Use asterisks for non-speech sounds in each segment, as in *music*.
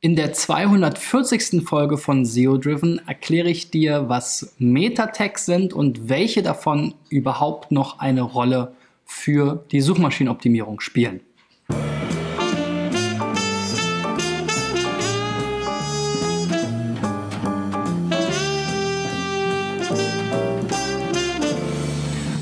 In der 240. Folge von SEO Driven erkläre ich dir, was Meta-Tags sind und welche davon überhaupt noch eine Rolle für die Suchmaschinenoptimierung spielen.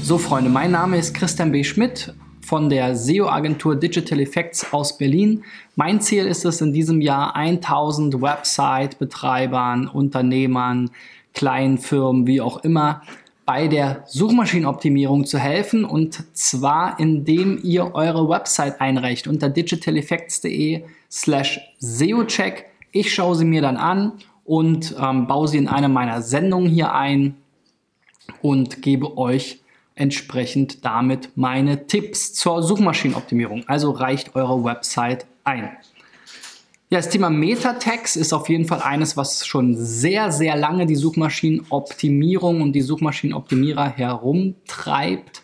So Freunde, mein Name ist Christian B. Schmidt von der SEO-Agentur Digital Effects aus Berlin. Mein Ziel ist es in diesem Jahr 1000 Website-Betreibern, Unternehmern, kleinen Firmen, wie auch immer, bei der Suchmaschinenoptimierung zu helfen und zwar indem ihr eure Website einreicht unter digitaleffects.de slash SEOcheck. Ich schaue sie mir dann an und ähm, baue sie in eine meiner Sendungen hier ein und gebe euch entsprechend damit meine Tipps zur Suchmaschinenoptimierung. Also reicht eure Website ein. Ja, das Thema Meta-Tags ist auf jeden Fall eines, was schon sehr, sehr lange die Suchmaschinenoptimierung und die Suchmaschinenoptimierer herumtreibt.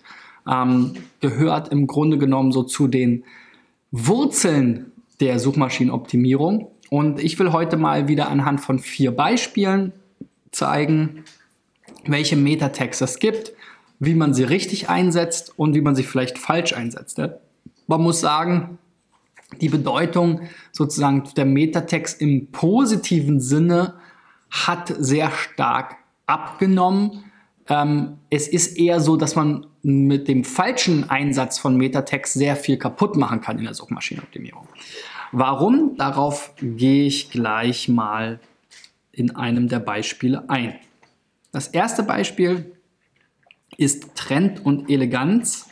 Ähm, gehört im Grunde genommen so zu den Wurzeln der Suchmaschinenoptimierung. Und ich will heute mal wieder anhand von vier Beispielen zeigen, welche Meta-Tags es gibt, wie man sie richtig einsetzt und wie man sie vielleicht falsch einsetzt. Man muss sagen, die Bedeutung sozusagen der Metatext im positiven Sinne hat sehr stark abgenommen. Ähm, es ist eher so, dass man mit dem falschen Einsatz von Metatext sehr viel kaputt machen kann in der Suchmaschinenoptimierung. Warum? Darauf gehe ich gleich mal in einem der Beispiele ein. Das erste Beispiel ist Trend und Eleganz.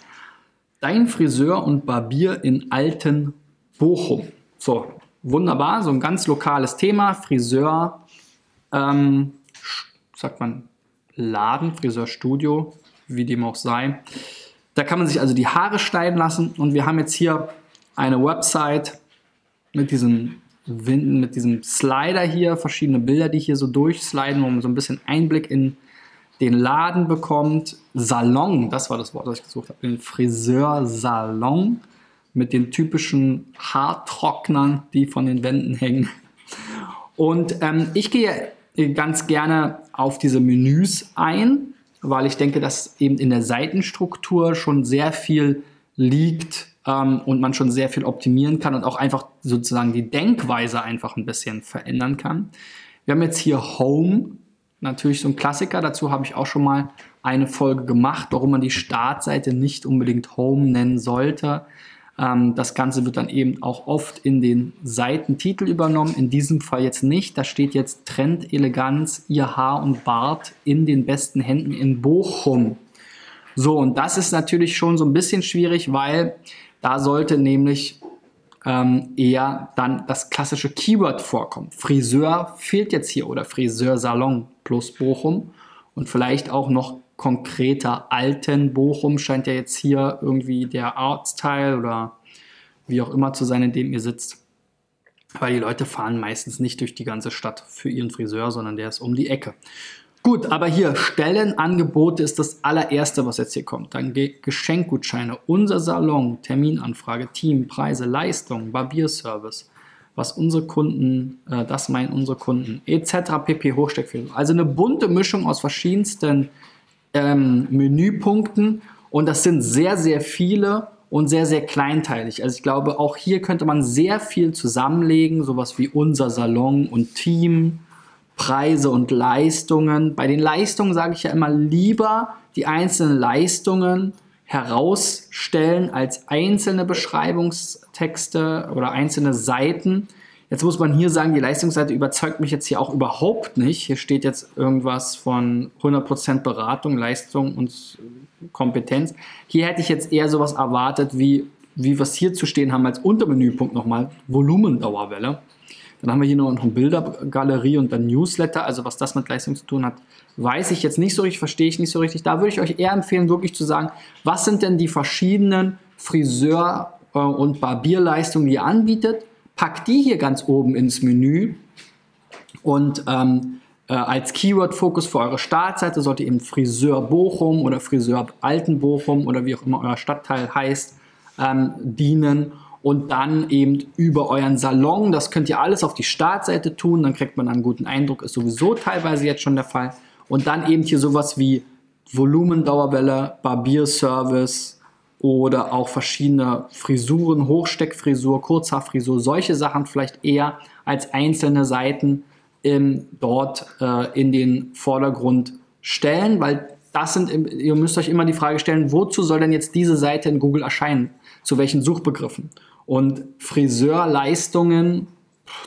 Dein Friseur und Barbier in Alten Bochum. So, wunderbar, so ein ganz lokales Thema. Friseur, ähm, sagt man Laden, Friseurstudio, wie dem auch sei. Da kann man sich also die Haare schneiden lassen und wir haben jetzt hier eine Website mit diesem, mit diesem Slider hier, verschiedene Bilder, die hier so durchsliden, wo man so ein bisschen Einblick in den Laden bekommt, Salon, das war das Wort, das ich gesucht habe, den Friseursalon mit den typischen Haartrocknern, die von den Wänden hängen. Und ähm, ich gehe ganz gerne auf diese Menüs ein, weil ich denke, dass eben in der Seitenstruktur schon sehr viel liegt ähm, und man schon sehr viel optimieren kann und auch einfach sozusagen die Denkweise einfach ein bisschen verändern kann. Wir haben jetzt hier Home natürlich so ein Klassiker. Dazu habe ich auch schon mal eine Folge gemacht, warum man die Startseite nicht unbedingt Home nennen sollte. Ähm, das Ganze wird dann eben auch oft in den Seitentitel übernommen. In diesem Fall jetzt nicht. Da steht jetzt Trend, Eleganz, ihr Haar und Bart in den besten Händen in Bochum. So, und das ist natürlich schon so ein bisschen schwierig, weil da sollte nämlich ähm, eher dann das klassische Keyword vorkommen. Friseur fehlt jetzt hier oder Friseursalon plus Bochum und vielleicht auch noch konkreter Alten Bochum scheint ja jetzt hier irgendwie der Ortsteil oder wie auch immer zu sein, in dem ihr sitzt. Weil die Leute fahren meistens nicht durch die ganze Stadt für ihren Friseur, sondern der ist um die Ecke. Gut, aber hier Stellenangebote ist das allererste, was jetzt hier kommt. Dann Geschenkgutscheine, unser Salon, Terminanfrage, Team, Preise, Leistung, Barbierservice, was unsere Kunden, äh, das meinen unsere Kunden, etc. pp. Hochsteckfilm. Also eine bunte Mischung aus verschiedensten ähm, Menüpunkten und das sind sehr, sehr viele und sehr, sehr kleinteilig. Also ich glaube, auch hier könnte man sehr viel zusammenlegen, sowas wie unser Salon und Team Preise und Leistungen. Bei den Leistungen sage ich ja immer lieber die einzelnen Leistungen herausstellen als einzelne Beschreibungstexte oder einzelne Seiten. Jetzt muss man hier sagen, die Leistungsseite überzeugt mich jetzt hier auch überhaupt nicht. Hier steht jetzt irgendwas von 100% Beratung, Leistung und Kompetenz. Hier hätte ich jetzt eher sowas erwartet, wie, wie wir es hier zu stehen haben als Untermenüpunkt nochmal, Volumendauerwelle. Dann haben wir hier noch eine Bildergalerie und dann Newsletter. Also was das mit Leistung zu tun hat, weiß ich jetzt nicht so richtig, verstehe ich nicht so richtig. Da würde ich euch eher empfehlen, wirklich zu sagen, was sind denn die verschiedenen Friseur- äh, und Barbierleistungen, die ihr anbietet. Packt die hier ganz oben ins Menü und ähm, äh, als Keyword-Fokus für eure Startseite sollte eben Friseur Bochum oder Friseur Alten Bochum oder wie auch immer euer Stadtteil heißt, ähm, dienen und dann eben über euren Salon. Das könnt ihr alles auf die Startseite tun, dann kriegt man einen guten Eindruck, ist sowieso teilweise jetzt schon der Fall. Und dann eben hier sowas wie Volumendauerwelle, Barbierservice oder auch verschiedene Frisuren, Hochsteckfrisur, Kurzhaarfrisur, solche Sachen vielleicht eher als einzelne Seiten ähm, dort äh, in den Vordergrund stellen, weil das sind, ihr müsst euch immer die Frage stellen, wozu soll denn jetzt diese Seite in Google erscheinen? Zu welchen Suchbegriffen? Und Friseurleistungen,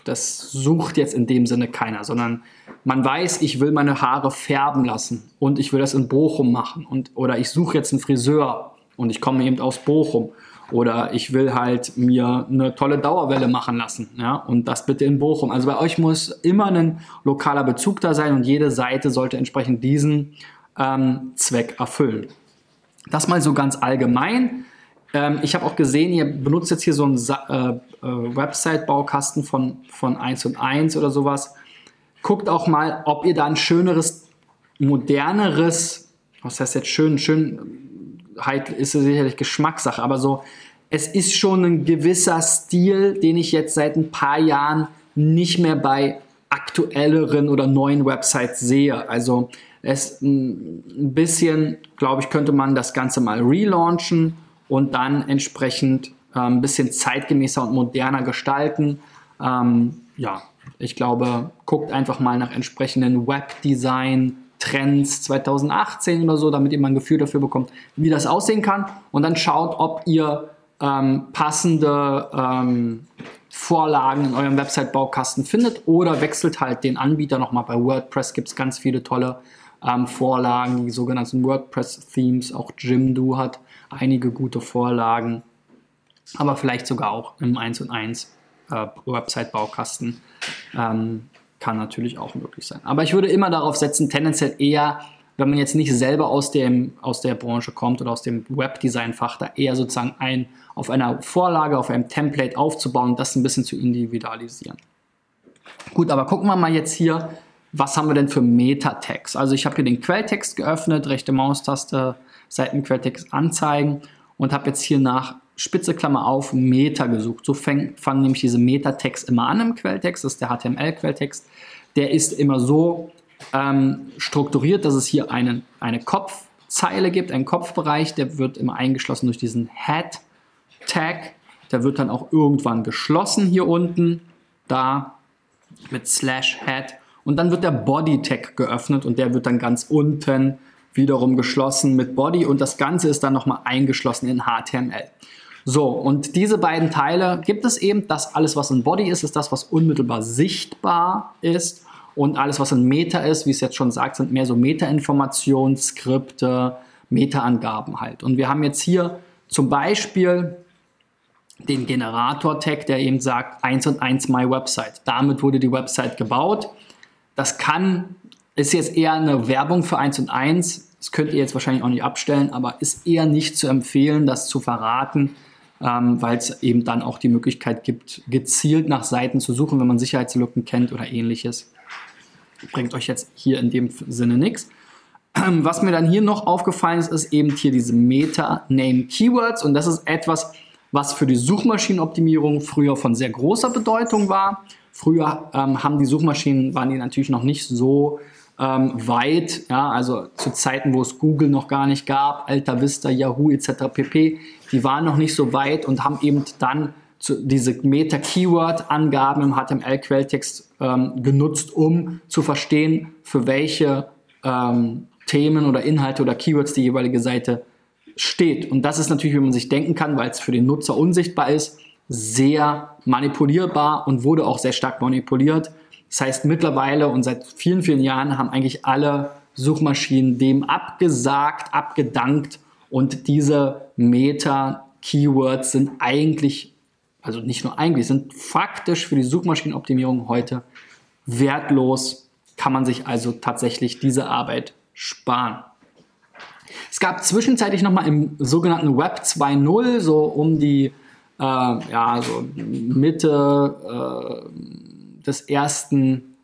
das sucht jetzt in dem Sinne keiner, sondern man weiß, ich will meine Haare färben lassen und ich will das in Bochum machen und, oder ich suche jetzt einen Friseur und ich komme eben aus Bochum oder ich will halt mir eine tolle Dauerwelle machen lassen, ja, und das bitte in Bochum. Also bei euch muss immer ein lokaler Bezug da sein und jede Seite sollte entsprechend diesen ähm, Zweck erfüllen. Das mal so ganz allgemein. Ähm, ich habe auch gesehen, ihr benutzt jetzt hier so einen äh, äh, Website-Baukasten von, von 1 und 1 oder sowas. Guckt auch mal, ob ihr da ein schöneres, moderneres, was heißt jetzt schön, Schönheit ist sicherlich Geschmackssache, aber so, es ist schon ein gewisser Stil, den ich jetzt seit ein paar Jahren nicht mehr bei aktuelleren oder neuen Websites sehe. Also es ein bisschen, glaube ich, könnte man das Ganze mal relaunchen und dann entsprechend äh, ein bisschen zeitgemäßer und moderner gestalten. Ähm, ja, ich glaube, guckt einfach mal nach entsprechenden Webdesign. Trends 2018 oder so, damit ihr mal ein Gefühl dafür bekommt, wie das aussehen kann. Und dann schaut, ob ihr ähm, passende ähm, Vorlagen in eurem Website-Baukasten findet oder wechselt halt den Anbieter nochmal. Bei WordPress gibt es ganz viele tolle ähm, Vorlagen, die sogenannten WordPress-Themes. Auch Jimdo hat einige gute Vorlagen, aber vielleicht sogar auch im 1 und 1 äh, Website-Baukasten. Ähm, kann natürlich auch möglich sein. Aber ich würde immer darauf setzen, tendenziell eher, wenn man jetzt nicht selber aus, dem, aus der Branche kommt oder aus dem Webdesign-Fach, da eher sozusagen ein, auf einer Vorlage, auf einem Template aufzubauen das ein bisschen zu individualisieren. Gut, aber gucken wir mal jetzt hier, was haben wir denn für Meta-Tags? Also ich habe hier den Quelltext geöffnet, rechte Maustaste, Seitenquelltext anzeigen und habe jetzt hier nach Spitze Klammer auf Meta gesucht. So fangen nämlich diese Meta-Tags immer an im Quelltext, das ist der HTML-Quelltext. Der ist immer so ähm, strukturiert, dass es hier einen, eine Kopfzeile gibt, einen Kopfbereich, der wird immer eingeschlossen durch diesen Head-Tag. Der wird dann auch irgendwann geschlossen hier unten, da mit Slash Head und dann wird der Body Tag geöffnet und der wird dann ganz unten wiederum geschlossen mit Body und das Ganze ist dann nochmal eingeschlossen in HTML. So, und diese beiden Teile gibt es eben. Das alles, was in Body ist, ist das, was unmittelbar sichtbar ist. Und alles, was in Meta ist, wie es jetzt schon sagt, sind mehr so Meta-Informationen, Skripte, Meta-Angaben halt. Und wir haben jetzt hier zum Beispiel den Generator-Tag, der eben sagt 1 und 1 My Website. Damit wurde die Website gebaut. Das kann, ist jetzt eher eine Werbung für 1 und 1. Das könnt ihr jetzt wahrscheinlich auch nicht abstellen, aber ist eher nicht zu empfehlen, das zu verraten, ähm, weil es eben dann auch die Möglichkeit gibt, gezielt nach Seiten zu suchen, wenn man Sicherheitslücken kennt oder ähnliches. Bringt euch jetzt hier in dem Sinne nichts. *clears throat* Was mir dann hier noch aufgefallen ist, ist eben hier diese Meta-Name-Keywords und das ist etwas, was für die Suchmaschinenoptimierung früher von sehr großer Bedeutung war Früher ähm, haben die Suchmaschinen, waren die natürlich noch nicht so ähm, weit, ja, also zu Zeiten, wo es Google noch gar nicht gab, Alta Vista, Yahoo etc. pp, die waren noch nicht so weit und haben eben dann zu, diese Meta-Keyword-Angaben im HTML-Quelltext ähm, genutzt, um zu verstehen, für welche ähm, Themen oder Inhalte oder Keywords die jeweilige Seite steht. Und das ist natürlich, wie man sich denken kann, weil es für den Nutzer unsichtbar ist, sehr manipulierbar und wurde auch sehr stark manipuliert. Das heißt, mittlerweile und seit vielen, vielen Jahren haben eigentlich alle Suchmaschinen dem abgesagt, abgedankt und diese Meta-Keywords sind eigentlich, also nicht nur eigentlich, sind faktisch für die Suchmaschinenoptimierung heute wertlos, kann man sich also tatsächlich diese Arbeit sparen. Es gab zwischenzeitlich nochmal im sogenannten Web 2.0, so um die äh, ja, so Mitte äh, des ersten,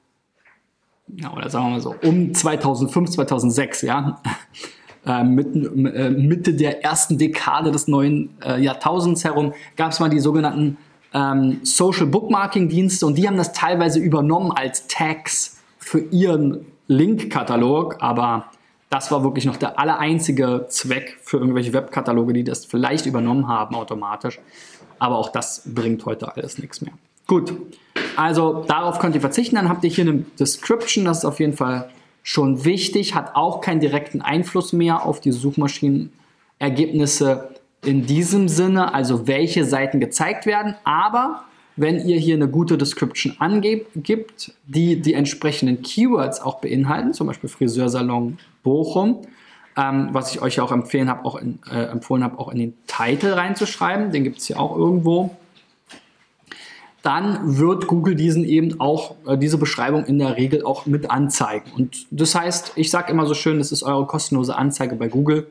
ja, oder sagen wir mal so, um 2005, 2006, ja, *laughs* äh, mitten, äh, Mitte der ersten Dekade des neuen äh, Jahrtausends herum, gab es mal die sogenannten ähm, Social Bookmarking Dienste und die haben das teilweise übernommen als Tags für ihren Link-Katalog, aber das war wirklich noch der allereinzige Zweck für irgendwelche Webkataloge, die das vielleicht übernommen haben automatisch. Aber auch das bringt heute alles nichts mehr. Gut, also darauf könnt ihr verzichten. Dann habt ihr hier eine Description, das ist auf jeden Fall schon wichtig, hat auch keinen direkten Einfluss mehr auf die Suchmaschinenergebnisse in diesem Sinne, also welche Seiten gezeigt werden. Aber wenn ihr hier eine gute Description angibt, die die entsprechenden Keywords auch beinhalten, zum Beispiel Friseursalon Bochum, ähm, was ich euch auch empfehlen habe, auch in, äh, empfohlen habe, auch in den Titel reinzuschreiben, den gibt es hier auch irgendwo, dann wird Google diesen eben auch, äh, diese Beschreibung in der Regel auch mit anzeigen. Und das heißt, ich sage immer so schön, das ist eure kostenlose Anzeige bei Google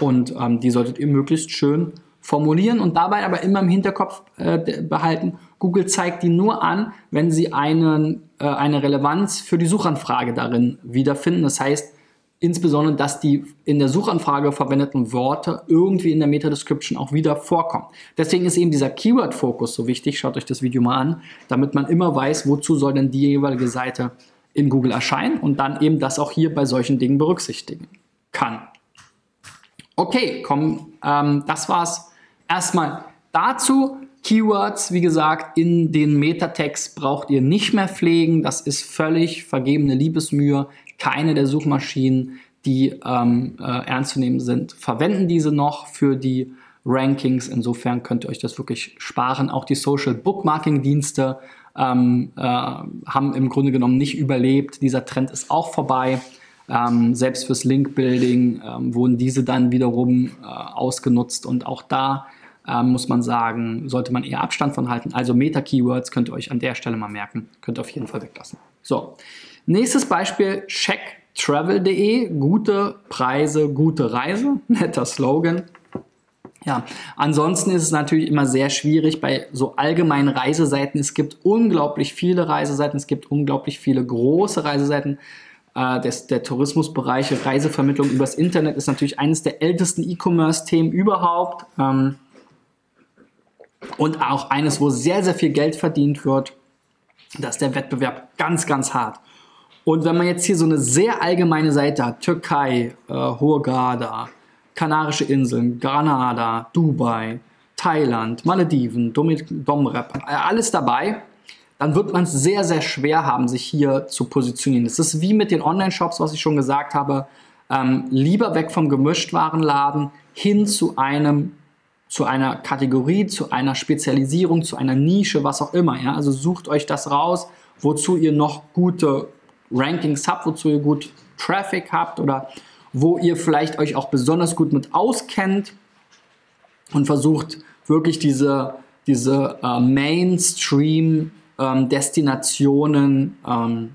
und ähm, die solltet ihr möglichst schön formulieren und dabei aber immer im Hinterkopf äh, behalten, Google zeigt die nur an, wenn sie einen, äh, eine Relevanz für die Suchanfrage darin wiederfinden. Das heißt, insbesondere, dass die in der Suchanfrage verwendeten Worte irgendwie in der Meta-Description auch wieder vorkommen. Deswegen ist eben dieser Keyword-Fokus so wichtig. Schaut euch das Video mal an, damit man immer weiß, wozu soll denn die jeweilige Seite in Google erscheinen und dann eben das auch hier bei solchen Dingen berücksichtigen kann. Okay, komm, ähm, das war's erstmal dazu. Keywords, wie gesagt, in den Metatext braucht ihr nicht mehr pflegen. Das ist völlig vergebene Liebesmühe. Keine der Suchmaschinen, die ähm, äh, ernst zu nehmen sind, verwenden diese noch für die Rankings. Insofern könnt ihr euch das wirklich sparen. Auch die Social Bookmarking Dienste ähm, äh, haben im Grunde genommen nicht überlebt. Dieser Trend ist auch vorbei. Ähm, selbst fürs Link-Building ähm, wurden diese dann wiederum äh, ausgenutzt und auch da ähm, muss man sagen, sollte man eher Abstand von halten. Also Meta-Keywords könnt ihr euch an der Stelle mal merken, könnt ihr auf jeden Fall weglassen. So, nächstes Beispiel, checktravel.de, gute Preise, gute Reise, *laughs* netter Slogan. Ja, ansonsten ist es natürlich immer sehr schwierig bei so allgemeinen Reiseseiten. Es gibt unglaublich viele Reiseseiten, es gibt unglaublich viele große Reiseseiten. Äh, des, der Tourismusbereich, Reisevermittlung übers Internet ist natürlich eines der ältesten E-Commerce-Themen überhaupt. Ähm, und auch eines, wo sehr, sehr viel Geld verdient wird. Da ist der Wettbewerb ganz, ganz hart. Und wenn man jetzt hier so eine sehr allgemeine Seite hat, Türkei, äh, Hurghada, Kanarische Inseln, Granada, Dubai, Thailand, Malediven, Domrep, alles dabei, dann wird man es sehr, sehr schwer haben, sich hier zu positionieren. Das ist wie mit den Online-Shops, was ich schon gesagt habe. Ähm, lieber weg vom Gemischtwarenladen hin zu einem zu einer Kategorie, zu einer Spezialisierung, zu einer Nische, was auch immer. Ja? Also sucht euch das raus, wozu ihr noch gute Rankings habt, wozu ihr gut Traffic habt oder wo ihr vielleicht euch auch besonders gut mit auskennt und versucht wirklich diese, diese äh, Mainstream-Destinationen ähm, ähm,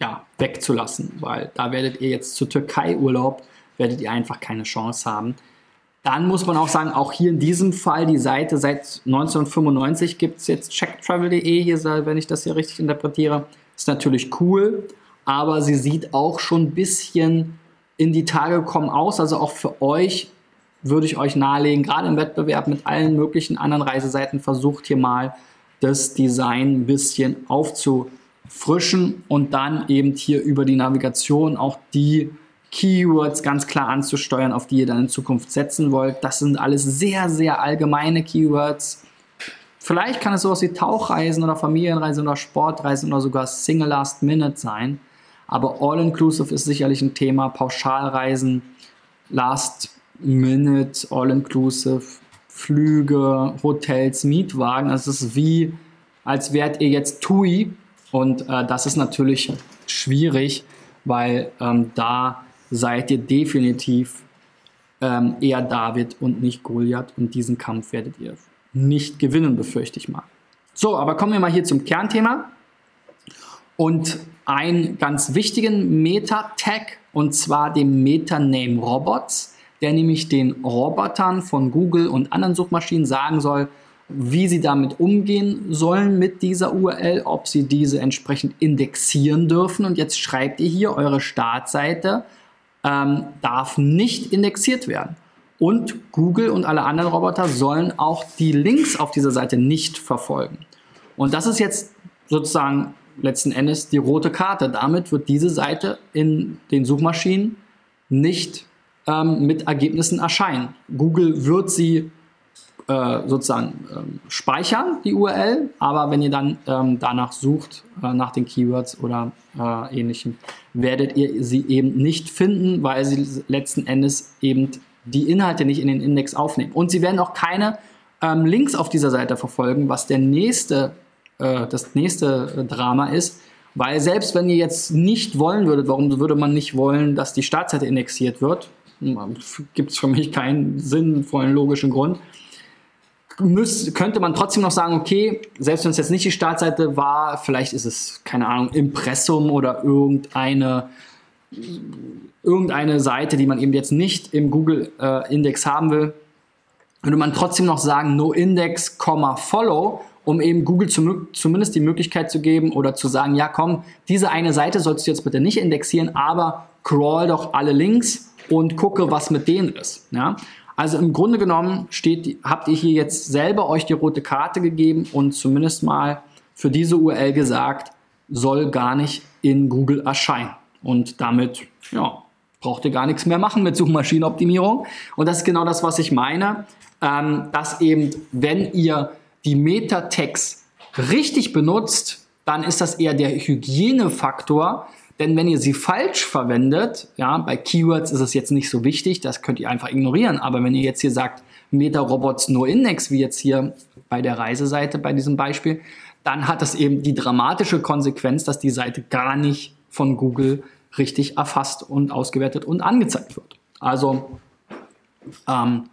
ja, wegzulassen, weil da werdet ihr jetzt zur Türkei-Urlaub, werdet ihr einfach keine Chance haben. Dann muss man auch sagen, auch hier in diesem Fall die Seite seit 1995 gibt es jetzt checktravel.de, hier, wenn ich das hier richtig interpretiere. Ist natürlich cool, aber sie sieht auch schon ein bisschen in die Tage gekommen aus. Also auch für euch würde ich euch nahelegen, gerade im Wettbewerb mit allen möglichen anderen Reiseseiten, versucht hier mal das Design ein bisschen aufzufrischen und dann eben hier über die Navigation auch die Keywords ganz klar anzusteuern, auf die ihr dann in Zukunft setzen wollt. Das sind alles sehr, sehr allgemeine Keywords. Vielleicht kann es sowas wie Tauchreisen oder Familienreisen oder Sportreisen oder sogar Single Last Minute sein. Aber All-Inclusive ist sicherlich ein Thema. Pauschalreisen, Last Minute, All-Inclusive, Flüge, Hotels, Mietwagen. Also es ist wie, als wärt ihr jetzt TUI. Und äh, das ist natürlich schwierig, weil ähm, da seid ihr definitiv ähm, eher David und nicht Goliath und diesen Kampf werdet ihr nicht gewinnen, befürchte ich mal. So, aber kommen wir mal hier zum Kernthema und einen ganz wichtigen Meta-Tag und zwar dem Meta-Name Robots, der nämlich den Robotern von Google und anderen Suchmaschinen sagen soll, wie sie damit umgehen sollen mit dieser URL, ob sie diese entsprechend indexieren dürfen. Und jetzt schreibt ihr hier eure Startseite ähm, darf nicht indexiert werden. Und Google und alle anderen Roboter sollen auch die Links auf dieser Seite nicht verfolgen. Und das ist jetzt sozusagen letzten Endes die rote Karte. Damit wird diese Seite in den Suchmaschinen nicht ähm, mit Ergebnissen erscheinen. Google wird sie äh, sozusagen ähm, speichern, die URL, aber wenn ihr dann ähm, danach sucht, äh, nach den Keywords oder äh, ähnlichem, werdet ihr sie eben nicht finden, weil sie letzten Endes eben die Inhalte nicht in den Index aufnehmen. Und sie werden auch keine ähm, Links auf dieser Seite verfolgen, was der nächste, äh, das nächste Drama ist, weil selbst wenn ihr jetzt nicht wollen würdet, warum würde man nicht wollen, dass die Startseite indexiert wird? Gibt es für mich keinen sinnvollen logischen Grund müß, könnte man trotzdem noch sagen, okay, selbst wenn es jetzt nicht die Startseite war, vielleicht ist es, keine Ahnung, Impressum oder irgendeine, irgendeine Seite, die man eben jetzt nicht im Google-Index äh, haben will, würde man trotzdem noch sagen, no index, follow, um eben Google zu, zumindest die Möglichkeit zu geben oder zu sagen, ja komm, diese eine Seite sollst du jetzt bitte nicht indexieren, aber crawl doch alle Links und gucke, was mit denen ist. Ja? Also im Grunde genommen steht, habt ihr hier jetzt selber euch die rote Karte gegeben und zumindest mal für diese URL gesagt, soll gar nicht in Google erscheinen. Und damit, ja, braucht ihr gar nichts mehr machen mit Suchmaschinenoptimierung. Und das ist genau das, was ich meine, ähm, dass eben, wenn ihr die Meta-Tags richtig benutzt, dann ist das eher der Hygienefaktor, denn wenn ihr sie falsch verwendet, ja, bei Keywords ist es jetzt nicht so wichtig, das könnt ihr einfach ignorieren. Aber wenn ihr jetzt hier sagt, Meta-Robots no Index, wie jetzt hier bei der Reiseseite bei diesem Beispiel, dann hat das eben die dramatische Konsequenz, dass die Seite gar nicht von Google richtig erfasst und ausgewertet und angezeigt wird. Also ähm,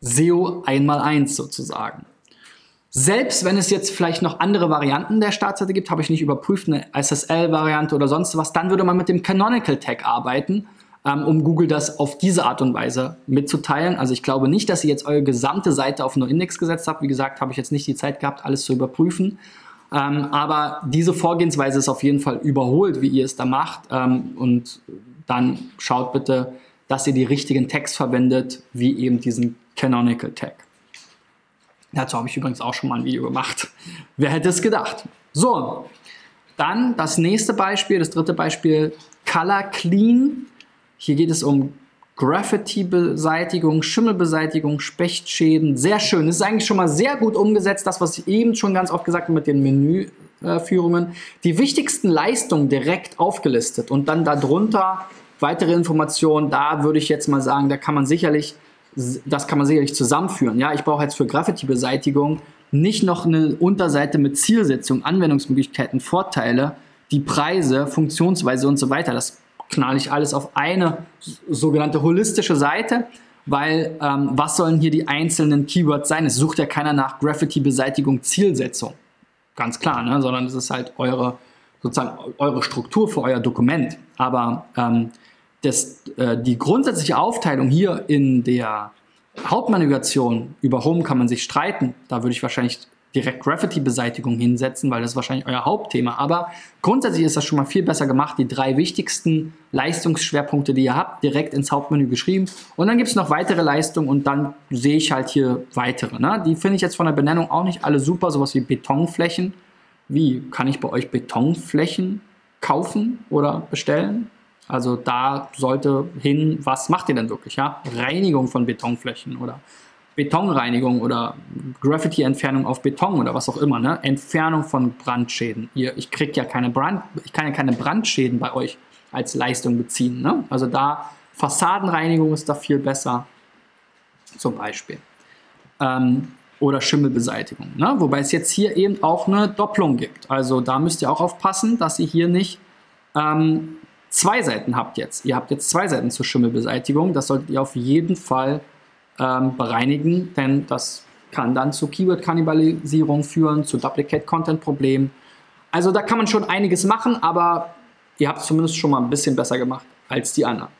SEO einmal eins sozusagen. Selbst wenn es jetzt vielleicht noch andere Varianten der Startseite gibt, habe ich nicht überprüft, eine SSL-Variante oder sonst was, dann würde man mit dem Canonical Tag arbeiten, ähm, um Google das auf diese Art und Weise mitzuteilen. Also ich glaube nicht, dass ihr jetzt eure gesamte Seite auf NoIndex gesetzt habt. Wie gesagt, habe ich jetzt nicht die Zeit gehabt, alles zu überprüfen. Ähm, aber diese Vorgehensweise ist auf jeden Fall überholt, wie ihr es da macht. Ähm, und dann schaut bitte, dass ihr die richtigen Tags verwendet, wie eben diesen Canonical Tag. Dazu habe ich übrigens auch schon mal ein Video gemacht. *laughs* Wer hätte es gedacht? So, dann das nächste Beispiel, das dritte Beispiel, Color Clean. Hier geht es um Graffiti-Beseitigung, Schimmelbeseitigung, Spechtschäden. Sehr schön. Das ist eigentlich schon mal sehr gut umgesetzt, das, was ich eben schon ganz oft gesagt habe mit den Menüführungen. Die wichtigsten Leistungen direkt aufgelistet und dann darunter weitere Informationen. Da würde ich jetzt mal sagen, da kann man sicherlich das kann man sicherlich zusammenführen. Ja, ich brauche jetzt für Graffiti-Beseitigung nicht noch eine Unterseite mit Zielsetzung, Anwendungsmöglichkeiten, Vorteile, die Preise, Funktionsweise und so weiter. Das knall ich alles auf eine sogenannte holistische Seite, weil ähm, was sollen hier die einzelnen Keywords sein? Es sucht ja keiner nach Graffiti-Beseitigung, Zielsetzung. Ganz klar, ne? sondern es ist halt eure, sozusagen eure Struktur für euer Dokument. Aber ähm, das, äh, die grundsätzliche Aufteilung hier in der Hauptnavigation über Home kann man sich streiten. Da würde ich wahrscheinlich direkt Graffiti-Beseitigung hinsetzen, weil das ist wahrscheinlich euer Hauptthema. Aber grundsätzlich ist das schon mal viel besser gemacht. Die drei wichtigsten Leistungsschwerpunkte, die ihr habt, direkt ins Hauptmenü geschrieben. Und dann gibt es noch weitere Leistungen und dann sehe ich halt hier weitere. Ne? Die finde ich jetzt von der Benennung auch nicht alle super, sowas wie Betonflächen. Wie kann ich bei euch Betonflächen kaufen oder bestellen? Also da sollte hin, was macht ihr denn wirklich? Ja? Reinigung von Betonflächen oder Betonreinigung oder Graffiti-Entfernung auf Beton oder was auch immer, ne? Entfernung von Brandschäden. Ihr, ich krieg ja keine Brand, ich kann ja keine Brandschäden bei euch als Leistung beziehen. Ne? Also da Fassadenreinigung ist da viel besser, zum Beispiel. Ähm, oder Schimmelbeseitigung. Ne? Wobei es jetzt hier eben auch eine Doppelung gibt. Also da müsst ihr auch aufpassen, dass ihr hier nicht ähm, zwei Seiten habt jetzt. Ihr habt jetzt zwei Seiten zur Schimmelbeseitigung. Das solltet ihr auf jeden Fall ähm, bereinigen, denn das kann dann zu Keyword-Kannibalisierung führen, zu Duplicate-Content-Problemen. Also da kann man schon einiges machen, aber ihr habt es zumindest schon mal ein bisschen besser gemacht als die anderen.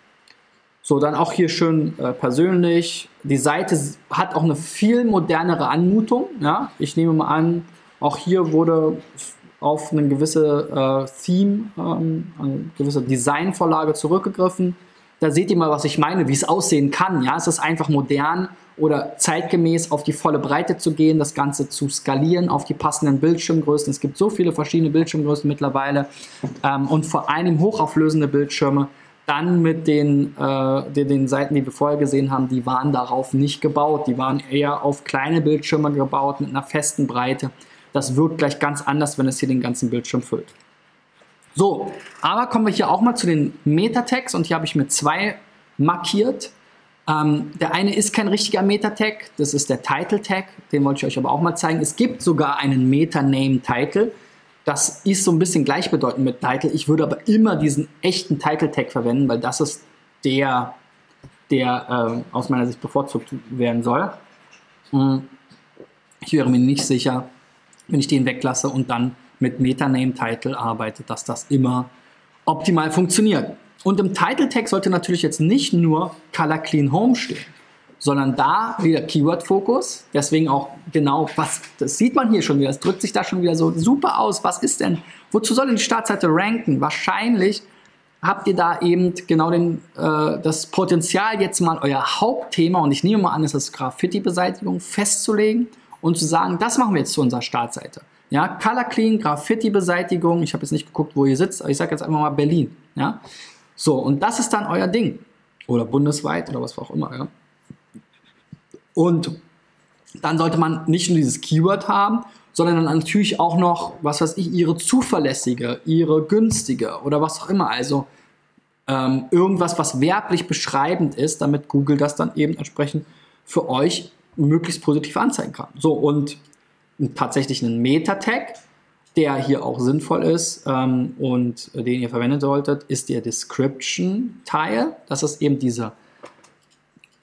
So, dann auch hier schön äh, persönlich. Die Seite hat auch eine viel modernere Anmutung. Ja? Ich nehme mal an, auch hier wurde auf eine gewisse äh, Theme, ähm, eine gewisse Designvorlage zurückgegriffen. Da seht ihr mal, was ich meine, wie es aussehen kann. Ja, es ist einfach modern oder zeitgemäß auf die volle Breite zu gehen, das Ganze zu skalieren auf die passenden Bildschirmgrößen. Es gibt so viele verschiedene Bildschirmgrößen mittlerweile ähm, und vor allem hochauflösende Bildschirme. Dann mit den, äh, den, den, Seiten, die wir vorher gesehen haben, die waren darauf nicht gebaut. Die waren eher auf kleine Bildschirme gebaut mit einer festen Breite. Das wirkt gleich ganz anders, wenn es hier den ganzen Bildschirm füllt. So, aber kommen wir hier auch mal zu den Meta-Tags und hier habe ich mir zwei markiert. Ähm, der eine ist kein richtiger Meta-Tag, das ist der Title-Tag, den wollte ich euch aber auch mal zeigen. Es gibt sogar einen Meta-Name-Title. Das ist so ein bisschen gleichbedeutend mit Title. Ich würde aber immer diesen echten Title-Tag verwenden, weil das ist der, der äh, aus meiner Sicht bevorzugt werden soll. Hm. Ich wäre mir nicht sicher, wenn ich den weglasse und dann mit Meta-Name-Title arbeitet, dass das immer optimal funktioniert. Und im Title-Tag sollte natürlich jetzt nicht nur Color Clean Home stehen, sondern da wieder Keyword-Fokus. Deswegen auch genau, was, das sieht man hier schon wieder, es drückt sich da schon wieder so super aus. Was ist denn, wozu soll denn die Startseite ranken? Wahrscheinlich habt ihr da eben genau den, äh, das Potenzial, jetzt mal euer Hauptthema, und ich nehme mal an, es ist Graffiti-Beseitigung, festzulegen und zu sagen, das machen wir jetzt zu unserer Startseite. Ja, Color Clean, Graffiti-Beseitigung. Ich habe jetzt nicht geguckt, wo ihr sitzt, aber ich sage jetzt einfach mal Berlin. Ja, so und das ist dann euer Ding oder bundesweit oder was auch immer. Ja? Und dann sollte man nicht nur dieses Keyword haben, sondern dann natürlich auch noch, was weiß ich, ihre zuverlässige, ihre günstige oder was auch immer. Also ähm, irgendwas, was werblich beschreibend ist, damit Google das dann eben entsprechend für euch möglichst positiv anzeigen kann. So und tatsächlich einen Meta-Tag, der hier auch sinnvoll ist ähm, und den ihr verwenden solltet, ist der Description-Teil. Das ist eben diese,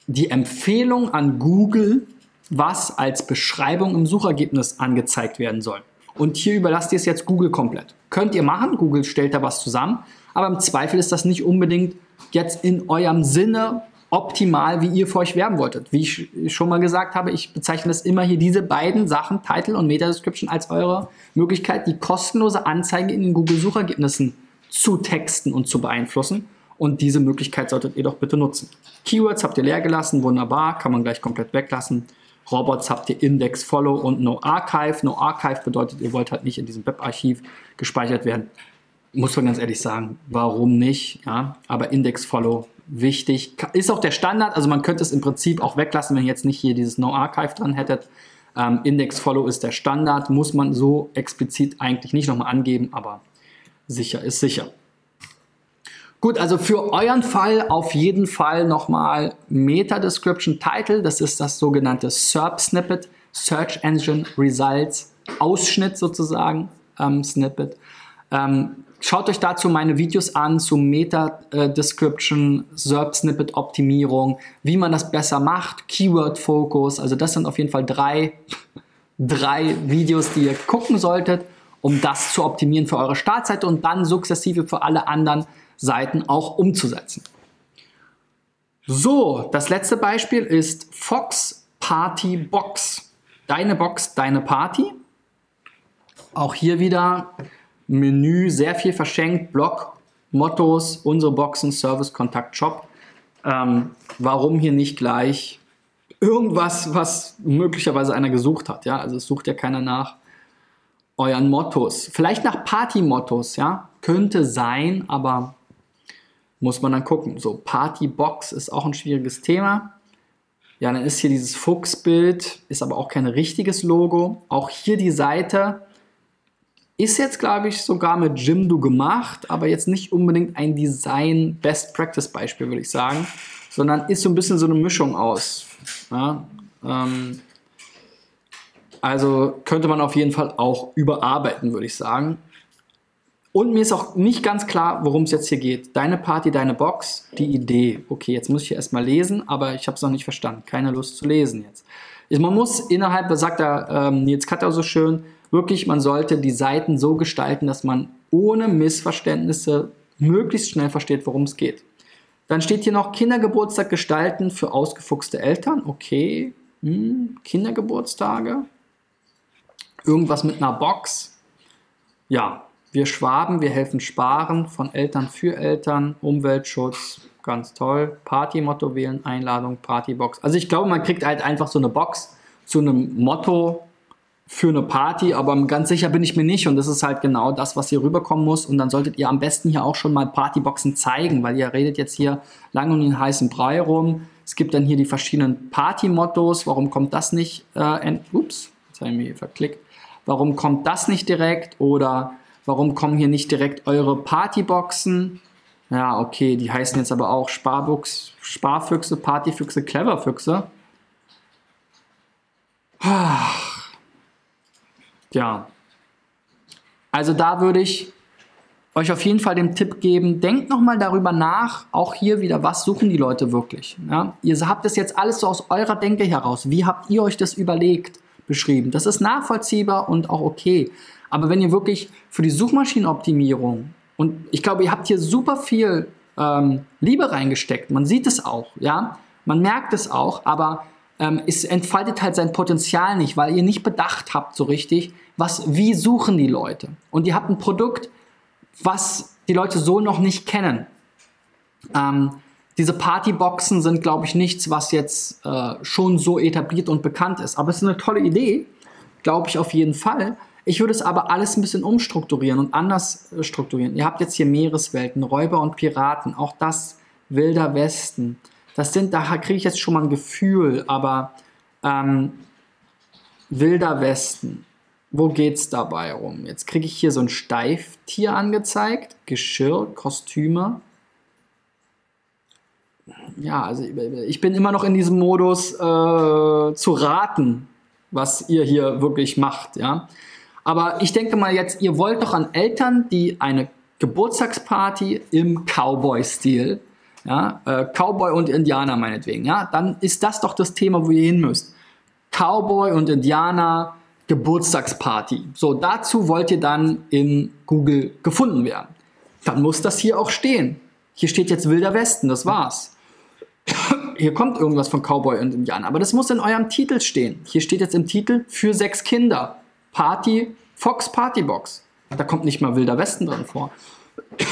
die Empfehlung an Google, was als Beschreibung im Suchergebnis angezeigt werden soll. Und hier überlasst ihr es jetzt Google komplett. Könnt ihr machen, Google stellt da was zusammen, aber im Zweifel ist das nicht unbedingt jetzt in eurem Sinne optimal, wie ihr für euch werben wolltet. Wie ich schon mal gesagt habe, ich bezeichne das immer hier diese beiden Sachen, Title und Meta Description, als eure Möglichkeit, die kostenlose Anzeige in den Google-Suchergebnissen zu texten und zu beeinflussen. Und diese Möglichkeit solltet ihr doch bitte nutzen. Keywords habt ihr leer gelassen, wunderbar, kann man gleich komplett weglassen. Robots habt ihr Index, Follow und No Archive. No Archive bedeutet, ihr wollt halt nicht in diesem Webarchiv gespeichert werden. Muss man ganz ehrlich sagen, warum nicht? Ja, aber Index, Follow wichtig. Ist auch der Standard, also man könnte es im Prinzip auch weglassen, wenn ihr jetzt nicht hier dieses No Archive dran hättet. Ähm, Index Follow ist der Standard, muss man so explizit eigentlich nicht nochmal angeben, aber sicher ist sicher. Gut, also für euren Fall auf jeden Fall nochmal Meta Description Title, das ist das sogenannte SERP Snippet, Search Engine Results Ausschnitt sozusagen, ähm, Snippet. Ähm, Schaut euch dazu meine Videos an zu Meta-Description, SERP-Snippet-Optimierung, wie man das besser macht, Keyword-Fokus. Also das sind auf jeden Fall drei, *laughs* drei Videos, die ihr gucken solltet, um das zu optimieren für eure Startseite und dann sukzessive für alle anderen Seiten auch umzusetzen. So, das letzte Beispiel ist Fox Party Box. Deine Box, deine Party. Auch hier wieder Menü, sehr viel verschenkt, Blog, Mottos, unsere Boxen, Service, Kontakt, Shop. Ähm, warum hier nicht gleich irgendwas, was möglicherweise einer gesucht hat? Ja, also es sucht ja keiner nach euren Mottos. Vielleicht nach Party-Mottos, ja, könnte sein, aber muss man dann gucken. So, Party-Box ist auch ein schwieriges Thema. Ja, dann ist hier dieses Fuchsbild, ist aber auch kein richtiges Logo. Auch hier die Seite ist jetzt, glaube ich, sogar mit Jimdo gemacht, aber jetzt nicht unbedingt ein Design-Best-Practice-Beispiel, würde ich sagen, sondern ist so ein bisschen so eine Mischung aus. Ja, ähm, also könnte man auf jeden Fall auch überarbeiten, würde ich sagen. Und mir ist auch nicht ganz klar, worum es jetzt hier geht. Deine Party, deine Box, die Idee. Okay, jetzt muss ich hier erstmal lesen, aber ich habe es noch nicht verstanden. Keine Lust zu lesen jetzt. Man muss innerhalb, sagt er ähm, Nils Katter so schön, wirklich, man sollte die Seiten so gestalten, dass man ohne Missverständnisse möglichst schnell versteht, worum es geht. Dann steht hier noch Kindergeburtstag gestalten für ausgefuchste Eltern. Okay, hm, Kindergeburtstage. Irgendwas mit einer Box. Ja, wir Schwaben, wir helfen sparen von Eltern für Eltern, Umweltschutz, Ganz toll. Party-Motto wählen, Einladung, Partybox. Also ich glaube, man kriegt halt einfach so eine Box zu einem Motto für eine Party, aber ganz sicher bin ich mir nicht und das ist halt genau das, was hier rüberkommen muss und dann solltet ihr am besten hier auch schon mal Partyboxen zeigen, weil ihr redet jetzt hier lange um den heißen Brei rum. Es gibt dann hier die verschiedenen Party-Mottos. Warum kommt das nicht? Äh, ups, jetzt habe ich mich verklickt. Warum kommt das nicht direkt? Oder warum kommen hier nicht direkt eure Partyboxen? Ja, okay, die heißen jetzt aber auch Sparbuchs, Sparfüchse, Partyfüchse, Cleverfüchse. Ja. Also da würde ich euch auf jeden Fall den Tipp geben, denkt nochmal darüber nach, auch hier wieder, was suchen die Leute wirklich. Ja? Ihr habt das jetzt alles so aus eurer Denke heraus. Wie habt ihr euch das überlegt, beschrieben? Das ist nachvollziehbar und auch okay. Aber wenn ihr wirklich für die Suchmaschinenoptimierung, und ich glaube, ihr habt hier super viel ähm, Liebe reingesteckt, man sieht es auch, ja, man merkt es auch, aber ähm, es entfaltet halt sein Potenzial nicht, weil ihr nicht bedacht habt so richtig, was, wie suchen die Leute. Und ihr habt ein Produkt, was die Leute so noch nicht kennen. Ähm, diese Partyboxen sind, glaube ich, nichts, was jetzt äh, schon so etabliert und bekannt ist. Aber es ist eine tolle Idee, glaube ich auf jeden Fall. Ich würde es aber alles ein bisschen umstrukturieren und anders äh, strukturieren. Ihr habt jetzt hier Meereswelten, Räuber und Piraten, auch das Wilder Westen. Das sind, da kriege ich jetzt schon mal ein Gefühl, aber ähm, Wilder Westen, wo geht es dabei um? Jetzt kriege ich hier so ein Steiftier angezeigt, Geschirr, Kostüme. Ja, also ich bin immer noch in diesem Modus äh, zu raten, was ihr hier wirklich macht, ja. Aber ich denke mal jetzt, ihr wollt doch an Eltern, die eine Geburtstagsparty im Cowboy-Stil ja, äh, Cowboy und Indianer meinetwegen, ja, dann ist das doch das Thema, wo ihr hin müsst. Cowboy und Indianer Geburtstagsparty. So, dazu wollt ihr dann in Google gefunden werden. Dann muss das hier auch stehen. Hier steht jetzt Wilder Westen, das war's. *coughs* Hier kommt irgendwas von Cowboy und Indianer, aber das muss in eurem Titel stehen. Hier steht jetzt im Titel für sechs Kinder. Party, Fox Party Box. Da kommt nicht mal Wilder Westen drin vor. *coughs*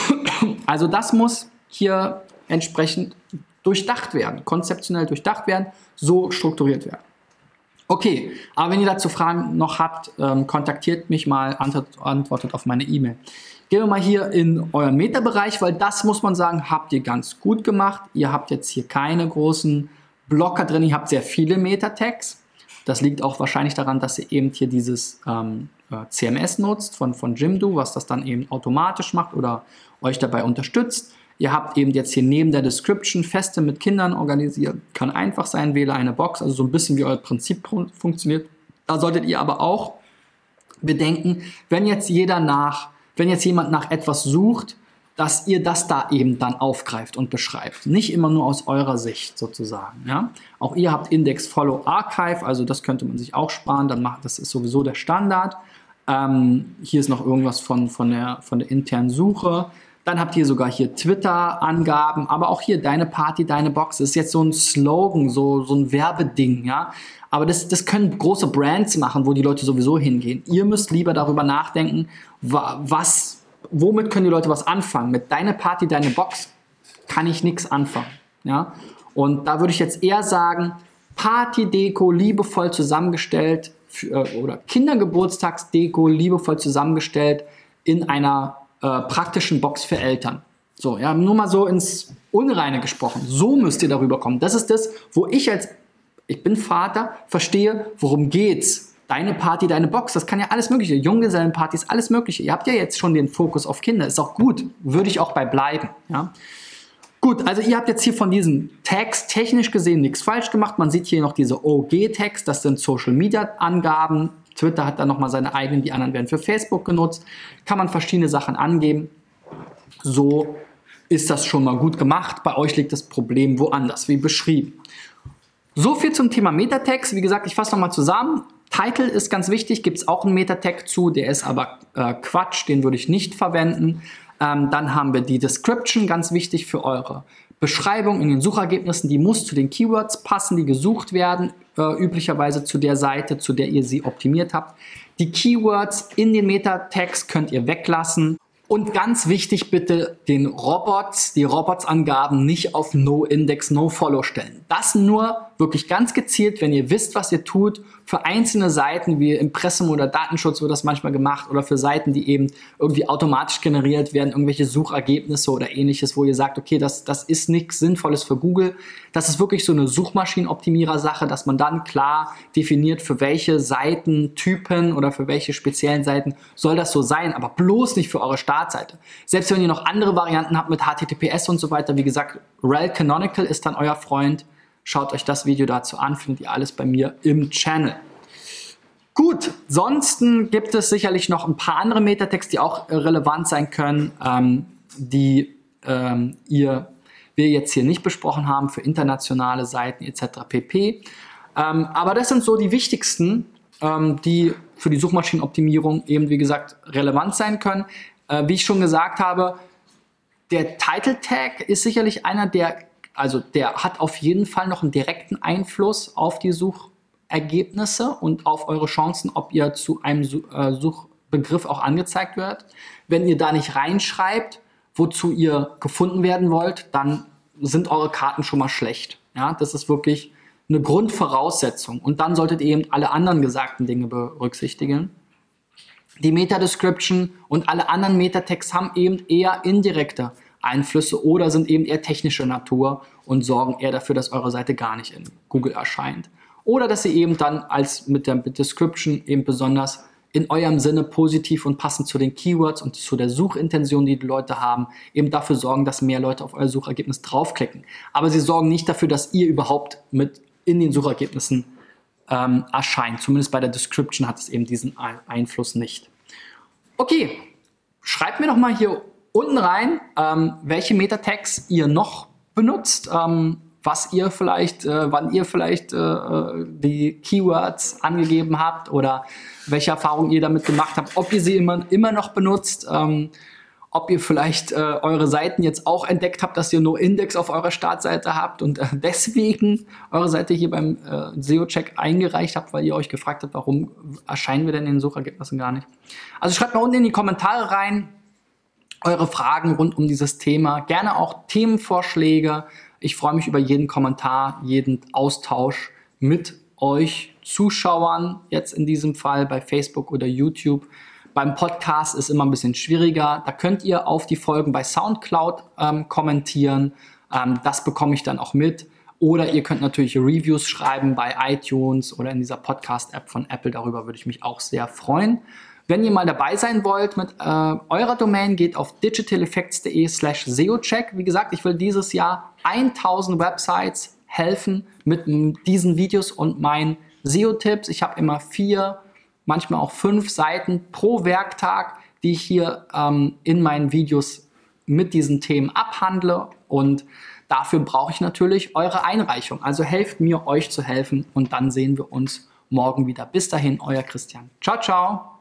Also das muss hier entsprechend durchdacht werden, konzeptionell durchdacht werden, so strukturiert werden. Okay, aber wenn ihr dazu Fragen noch habt, ähm, kontaktiert mich mal, antwortet auf meine E-Mail. Gehen wir mal hier in euren Meta-Bereich, weil das muss man sagen, habt ihr ganz gut gemacht. Ihr habt jetzt hier keine großen Blocker drin, ihr habt sehr viele Meta-Tags. Das liegt auch wahrscheinlich daran, dass ihr eben hier dieses ähm, äh, CMS nutzt von, von Jimdo, was das dann eben automatisch macht oder euch dabei unterstützt. Ihr habt eben jetzt hier neben der Description Feste mit Kindern organisiert. Kann einfach sein, wähle eine Box, also so ein bisschen wie euer Prinzip funktioniert. Da solltet ihr aber auch bedenken, wenn jetzt jeder nach, wenn jetzt jemand nach etwas sucht, dass ihr das da eben dann aufgreift und beschreibt. Nicht immer nur aus eurer Sicht sozusagen. Ja? Auch ihr habt Index Follow Archive, also das könnte man sich auch sparen, dann macht, das ist sowieso der Standard. Ähm, hier ist noch irgendwas von, von, der, von der internen Suche. Dann habt ihr sogar hier Twitter-Angaben, aber auch hier deine Party, deine Box. Das ist jetzt so ein Slogan, so, so ein Werbeding, ja. Aber das, das können große Brands machen, wo die Leute sowieso hingehen. Ihr müsst lieber darüber nachdenken, was, womit können die Leute was anfangen? Mit deiner Party, deine Box kann ich nichts anfangen, ja. Und da würde ich jetzt eher sagen, Party-Deko liebevoll zusammengestellt für, äh, oder Kindergeburtstagsdeko liebevoll zusammengestellt in einer äh, praktischen Box für Eltern. So, ja, nur mal so ins Unreine gesprochen. So müsst ihr darüber kommen. Das ist das, wo ich als, ich bin Vater, verstehe, worum geht's. Deine Party, deine Box, das kann ja alles Mögliche. Junggesellenpartys, alles Mögliche. Ihr habt ja jetzt schon den Fokus auf Kinder. Ist auch gut. Würde ich auch bei bleiben. Ja. Gut, also ihr habt jetzt hier von diesen Tags technisch gesehen nichts falsch gemacht. Man sieht hier noch diese OG-Tags, das sind Social Media Angaben, Twitter hat dann nochmal seine eigenen, die anderen werden für Facebook genutzt. Kann man verschiedene Sachen angeben. So ist das schon mal gut gemacht. Bei euch liegt das Problem woanders, wie beschrieben. So viel zum Thema Metatext. Wie gesagt, ich fasse nochmal zusammen. Title ist ganz wichtig, gibt es auch einen Metatag zu, der ist aber äh, Quatsch, den würde ich nicht verwenden. Ähm, dann haben wir die Description, ganz wichtig für eure Beschreibung in den Suchergebnissen, die muss zu den Keywords passen, die gesucht werden äh, üblicherweise zu der Seite, zu der ihr sie optimiert habt. Die Keywords in den Meta-Tags könnt ihr weglassen Und ganz wichtig, bitte den Robots, die Robots-Angaben nicht auf No-Index, No-Follow stellen. Das nur wirklich ganz gezielt, wenn ihr wisst, was ihr tut, für einzelne Seiten wie Impressum oder Datenschutz wird das manchmal gemacht oder für Seiten, die eben irgendwie automatisch generiert werden, irgendwelche Suchergebnisse oder ähnliches, wo ihr sagt, okay, das, das ist nichts Sinnvolles für Google. Das ist wirklich so eine Suchmaschinenoptimierer-Sache, dass man dann klar definiert, für welche Seitentypen oder für welche speziellen Seiten soll das so sein, aber bloß nicht für eure Startseite. Selbst wenn ihr noch andere Varianten habt mit HTTPS und so weiter, wie gesagt, Rel Canonical ist dann euer Freund Schaut euch das Video dazu an, findet ihr alles bei mir im Channel. Gut, sonst gibt es sicherlich noch ein paar andere Metatext, die auch relevant sein können, ähm, die ähm, ihr, wir jetzt hier nicht besprochen haben für internationale Seiten etc. pp. Ähm, aber das sind so die wichtigsten, ähm, die für die Suchmaschinenoptimierung eben wie gesagt relevant sein können. Äh, wie ich schon gesagt habe, der Title Tag ist sicherlich einer der also der hat auf jeden Fall noch einen direkten Einfluss auf die Suchergebnisse und auf eure Chancen, ob ihr zu einem äh, Suchbegriff auch angezeigt wird. Wenn ihr da nicht reinschreibt, wozu ihr gefunden werden wollt, dann sind eure Karten schon mal schlecht. Ja, das ist wirklich eine Grundvoraussetzung. Und dann solltet ihr eben alle anderen gesagten Dinge berücksichtigen. Die Meta-Description und alle anderen Metatext haben eben eher indirekte Einflüsse oder sind eben eher technischer Natur und sorgen eher dafür, dass eure Seite gar nicht in Google erscheint. Oder dass sie eben dann als mit der Description eben besonders in eurem Sinne positiv und passend zu den Keywords und zu der Suchintention, die die Leute haben, eben dafür sorgen, dass mehr Leute auf euer Suchergebnis draufklicken. Aber sie sorgen nicht dafür, dass ihr überhaupt mit in den Suchergebnissen ähm, erscheint. Zumindest bei der Description hat es eben diesen Einfluss nicht. Okay, schreibt mir doch mal hier unten rein, ähm, welche Meta-Tags ihr noch benutzt, ähm, was ihr vielleicht, äh, wann ihr vielleicht äh, äh, die Keywords angegeben habt oder welche Erfahrungen ihr damit gemacht habt, ob ihr sie immer, immer noch benutzt, ähm, ob ihr vielleicht äh, eure Seiten jetzt auch entdeckt habt, dass ihr nur Index auf eurer Startseite habt und äh, *laughs* deswegen eure Seite hier beim äh, SEO-Check eingereicht habt, weil ihr euch gefragt habt, warum erscheinen wir denn in den Suchergebnissen gar nicht. Also schreibt mal unten in die Kommentare rein, eure Fragen rund um dieses Thema, gerne auch Themenvorschläge. Ich freue mich über jeden Kommentar, jeden Austausch mit euch Zuschauern, jetzt in diesem Fall bei Facebook oder YouTube. Beim Podcast ist immer ein bisschen schwieriger. Da könnt ihr auf die Folgen bei SoundCloud ähm, kommentieren. Ähm, das bekomme ich dann auch mit. Oder ihr könnt natürlich Reviews schreiben bei iTunes oder in dieser Podcast-App von Apple. Darüber würde ich mich auch sehr freuen. Wenn ihr mal dabei sein wollt mit äh, eurer Domain, geht auf digitaleffects.de slash SEOcheck. Wie gesagt, ich will dieses Jahr 1000 Websites helfen mit diesen Videos und meinen SEO-Tipps. Ich habe immer vier, manchmal auch fünf Seiten pro Werktag, die ich hier ähm, in meinen Videos mit diesen Themen abhandle und dafür brauche ich natürlich eure Einreichung. Also helft mir, euch zu helfen und dann sehen wir uns morgen wieder. Bis dahin, euer Christian. Ciao, ciao.